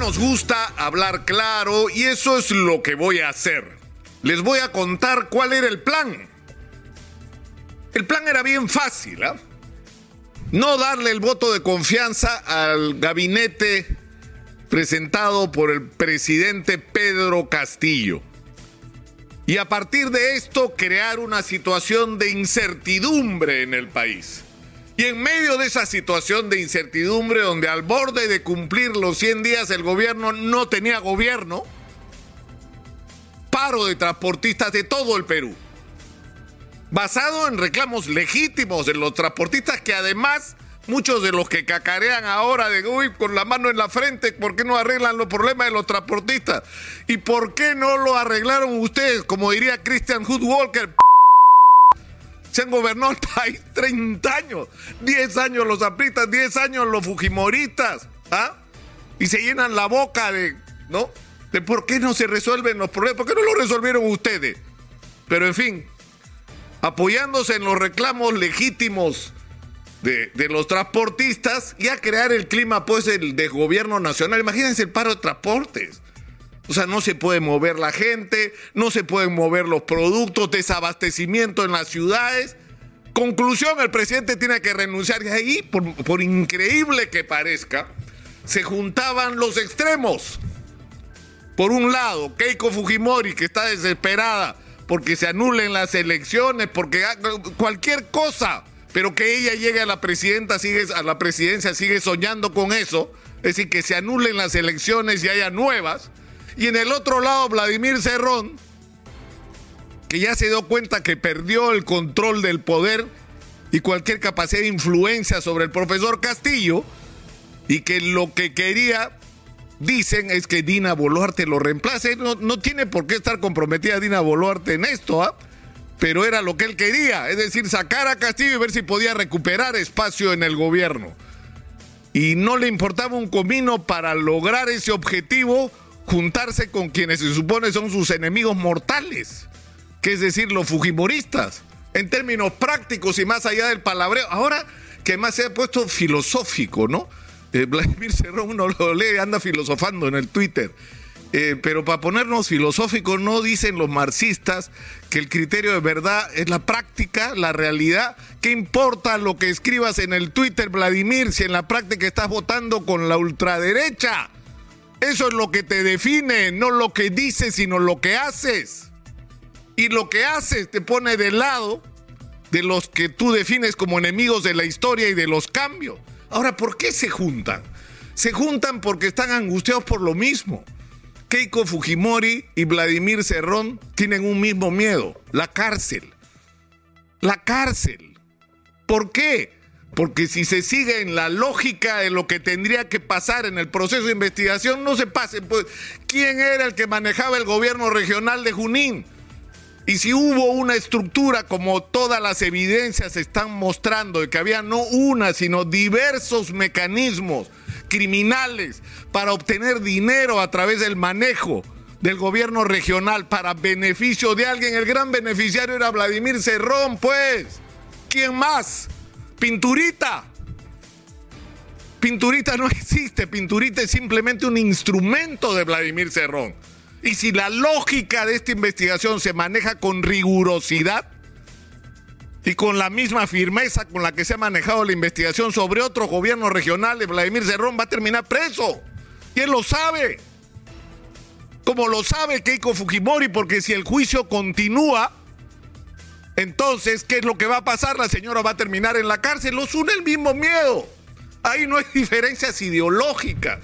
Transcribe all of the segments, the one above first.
nos gusta hablar claro y eso es lo que voy a hacer. Les voy a contar cuál era el plan. El plan era bien fácil, ¿ah? No darle el voto de confianza al gabinete presentado por el presidente Pedro Castillo. Y a partir de esto crear una situación de incertidumbre en el país. Y en medio de esa situación de incertidumbre, donde al borde de cumplir los 100 días el gobierno no tenía gobierno, paro de transportistas de todo el Perú, basado en reclamos legítimos de los transportistas que además muchos de los que cacarean ahora de uy con la mano en la frente, ¿por qué no arreglan los problemas de los transportistas? ¿Y por qué no lo arreglaron ustedes? Como diría Christian Hood Walker, se han gobernado país 30 años, 10 años los apristas, 10 años los fujimoristas, ¿ah? Y se llenan la boca de, ¿no? De por qué no se resuelven los problemas, por qué no lo resolvieron ustedes. Pero en fin, apoyándose en los reclamos legítimos de, de, los transportistas y a crear el clima pues el de gobierno nacional. Imagínense el paro de transportes. O sea, no se puede mover la gente, no se pueden mover los productos, desabastecimiento en las ciudades. Conclusión, el presidente tiene que renunciar. Y ahí, por, increíble que parezca, se juntaban los extremos. Por un lado, Keiko Fujimori, que está desesperada porque se anulen las elecciones, porque cualquier cosa, pero que ella llegue a la presidenta, sigue, a la presidencia, sigue soñando con eso, es decir, que se anulen las elecciones y haya nuevas. Y en el otro lado, Vladimir Cerrón, que ya se dio cuenta que perdió el control del poder y cualquier capacidad de influencia sobre el profesor Castillo, y que lo que quería, dicen, es que Dina Boluarte lo reemplace. No, no tiene por qué estar comprometida Dina Boluarte en esto, ¿ah? pero era lo que él quería, es decir, sacar a Castillo y ver si podía recuperar espacio en el gobierno. Y no le importaba un comino para lograr ese objetivo juntarse con quienes se supone son sus enemigos mortales, que es decir, los fujimoristas, en términos prácticos y más allá del palabreo. Ahora que más se ha puesto filosófico, ¿no? Eh, Vladimir Cerrón uno lo lee, anda filosofando en el Twitter. Eh, pero para ponernos filosóficos, no dicen los marxistas que el criterio de verdad es la práctica, la realidad. ¿Qué importa lo que escribas en el Twitter, Vladimir, si en la práctica estás votando con la ultraderecha? Eso es lo que te define, no lo que dices, sino lo que haces. Y lo que haces te pone del lado de los que tú defines como enemigos de la historia y de los cambios. Ahora, ¿por qué se juntan? Se juntan porque están angustiados por lo mismo. Keiko Fujimori y Vladimir Cerrón tienen un mismo miedo, la cárcel. La cárcel. ¿Por qué? Porque si se sigue en la lógica de lo que tendría que pasar en el proceso de investigación, no se pase. Pues, ¿Quién era el que manejaba el gobierno regional de Junín? Y si hubo una estructura, como todas las evidencias están mostrando, de que había no una, sino diversos mecanismos criminales para obtener dinero a través del manejo del gobierno regional para beneficio de alguien, el gran beneficiario era Vladimir Cerrón, pues. ¿Quién más? Pinturita. Pinturita no existe, Pinturita es simplemente un instrumento de Vladimir Cerrón. Y si la lógica de esta investigación se maneja con rigurosidad y con la misma firmeza con la que se ha manejado la investigación sobre otros gobiernos regionales, Vladimir Cerrón va a terminar preso. Y él lo sabe. Como lo sabe Keiko Fujimori, porque si el juicio continúa, entonces, ¿qué es lo que va a pasar? La señora va a terminar en la cárcel. Los une el mismo miedo. Ahí no hay diferencias ideológicas.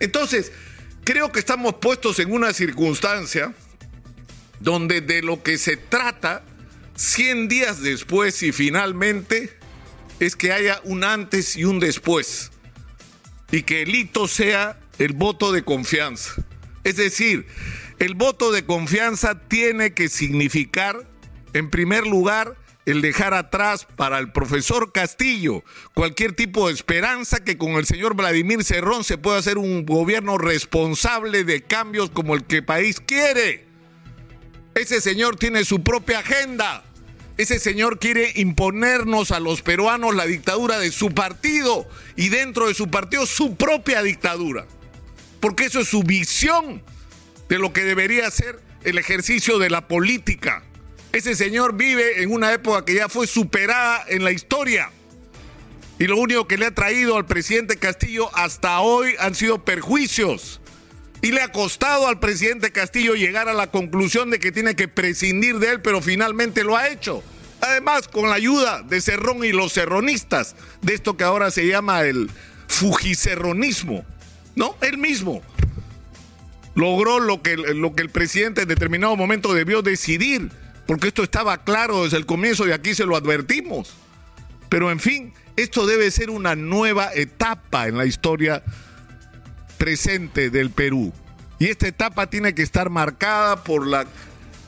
Entonces, creo que estamos puestos en una circunstancia donde de lo que se trata 100 días después y finalmente es que haya un antes y un después y que el hito sea el voto de confianza. Es decir, el voto de confianza tiene que significar, en primer lugar, el dejar atrás para el profesor Castillo cualquier tipo de esperanza que con el señor Vladimir Cerrón se pueda hacer un gobierno responsable de cambios como el que el país quiere. Ese señor tiene su propia agenda. Ese señor quiere imponernos a los peruanos la dictadura de su partido y dentro de su partido su propia dictadura. porque eso es su visión de lo que debería ser el ejercicio de la política. Ese señor vive en una época que ya fue superada en la historia. Y lo único que le ha traído al presidente Castillo hasta hoy han sido perjuicios. Y le ha costado al presidente Castillo llegar a la conclusión de que tiene que prescindir de él, pero finalmente lo ha hecho. Además, con la ayuda de Cerrón y los cerronistas, de esto que ahora se llama el fujicerronismo, ¿no? Él mismo logró lo que, lo que el presidente en determinado momento debió decidir, porque esto estaba claro desde el comienzo y aquí se lo advertimos. Pero en fin, esto debe ser una nueva etapa en la historia presente del Perú. Y esta etapa tiene que estar marcada por la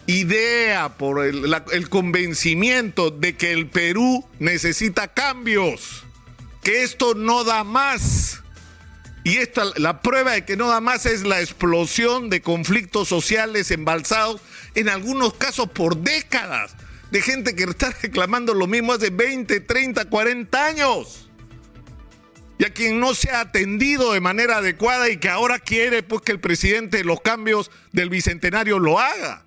idea, por el, convencimiento de que el Perú necesita cambios, que esto no da más. Y esta, la prueba de que no da más es la explosión de conflictos sociales embalsados, en algunos casos por décadas, de gente que está reclamando lo mismo hace 20, 30, 40 años y a quien no se ha atendido de manera adecuada y que ahora quiere pues que el presidente de los cambios del bicentenario lo haga.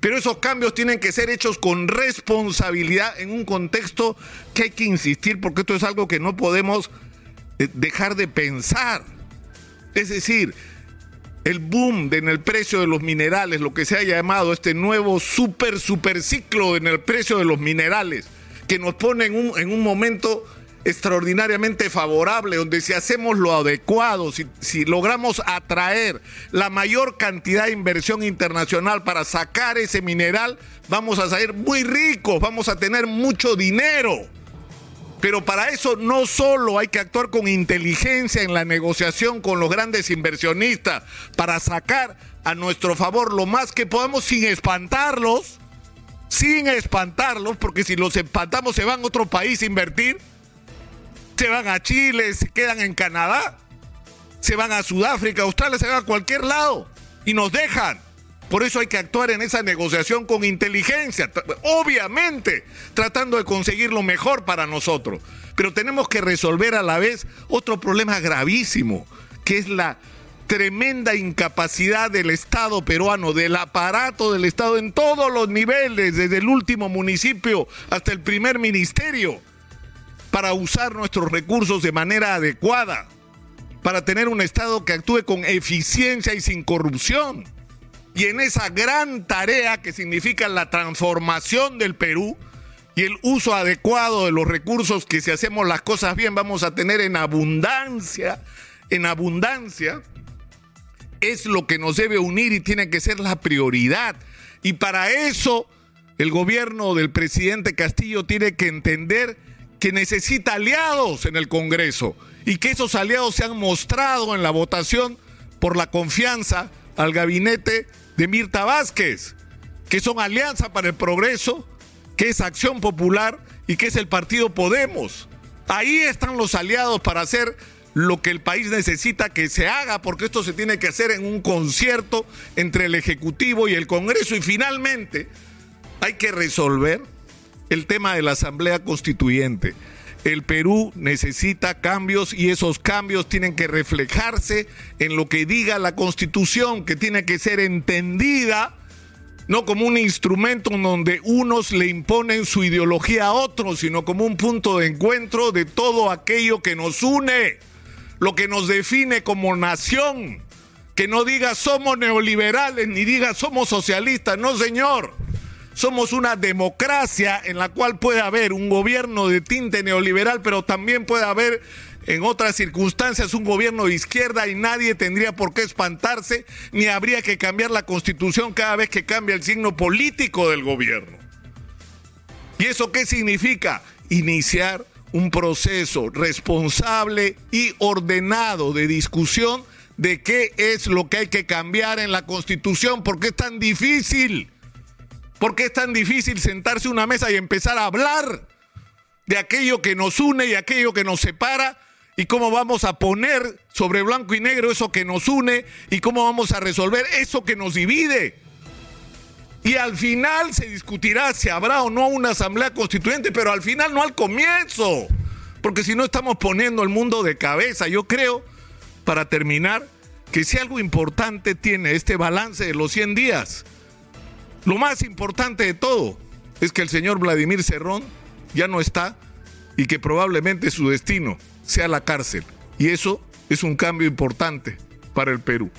Pero esos cambios tienen que ser hechos con responsabilidad en un contexto que hay que insistir porque esto es algo que no podemos eh, dejar de pensar. Es decir, el boom en el precio de los minerales, lo que se ha llamado este nuevo super super ciclo en el precio de los minerales, que nos pone en un, en un momento extraordinariamente favorable, donde si hacemos lo adecuado, si, si, logramos atraer la mayor cantidad de inversión internacional para sacar ese mineral, vamos a salir muy ricos, vamos a tener mucho dinero. Pero para eso no solo hay que actuar con inteligencia en la negociación con los grandes inversionistas, para sacar a nuestro favor lo más que podamos sin espantarlos, sin espantarlos, porque si los espantamos se van a otro país a invertir se van a Chile, se quedan en Canadá, se van a Sudáfrica, Australia, se van a cualquier lado y nos dejan. Por eso hay que actuar en esa negociación con inteligencia, obviamente tratando de conseguir lo mejor para nosotros. Pero tenemos que resolver a la vez otro problema gravísimo, que es la tremenda incapacidad del Estado peruano, del aparato del Estado en todos los niveles, desde el último municipio hasta el primer ministerio para usar nuestros recursos de manera adecuada, para tener un Estado que actúe con eficiencia y sin corrupción. Y en esa gran tarea que significa la transformación del Perú y el uso adecuado de los recursos que si hacemos las cosas bien vamos a tener en abundancia, en abundancia, es lo que nos debe unir y tiene que ser la prioridad. Y para eso el gobierno del presidente Castillo tiene que entender que necesita aliados en el Congreso y que esos aliados se han mostrado en la votación por la confianza al gabinete de Mirta Vázquez, que son Alianza para el Progreso, que es Acción Popular y que es el Partido Podemos. Ahí están los aliados para hacer lo que el país necesita que se haga, porque esto se tiene que hacer en un concierto entre el Ejecutivo y el Congreso. Y finalmente hay que resolver el tema de la Asamblea Constituyente. El Perú necesita cambios y esos cambios tienen que reflejarse en lo que diga la Constitución, que tiene que ser entendida no como un instrumento en donde unos le imponen su ideología a otros, sino como un punto de encuentro de todo aquello que nos une, lo que nos define como nación. Que no diga somos neoliberales ni diga somos socialistas, no señor somos una democracia en la cual puede haber un gobierno de tinte neoliberal, pero también puede haber en otras circunstancias un gobierno de izquierda y nadie tendría por qué espantarse, ni habría que cambiar la constitución cada vez que cambia el signo político del gobierno. ¿Y eso qué significa? Iniciar un proceso responsable y ordenado de discusión de qué es lo que hay que cambiar en la constitución, porque es tan difícil. ¿Por qué es tan difícil sentarse a una mesa y empezar a hablar de aquello que nos une y aquello que nos separa? ¿Y cómo vamos a poner sobre blanco y negro eso que nos une? ¿Y cómo vamos a resolver eso que nos divide? Y al final se discutirá si habrá o no una asamblea constituyente, pero al final no al comienzo. Porque si no estamos poniendo el mundo de cabeza, yo creo, para terminar, que si algo importante tiene este balance de los 100 días, lo más importante de todo es que el señor Vladimir Cerrón ya no está y que probablemente su destino sea la cárcel. Y eso es un cambio importante para el Perú.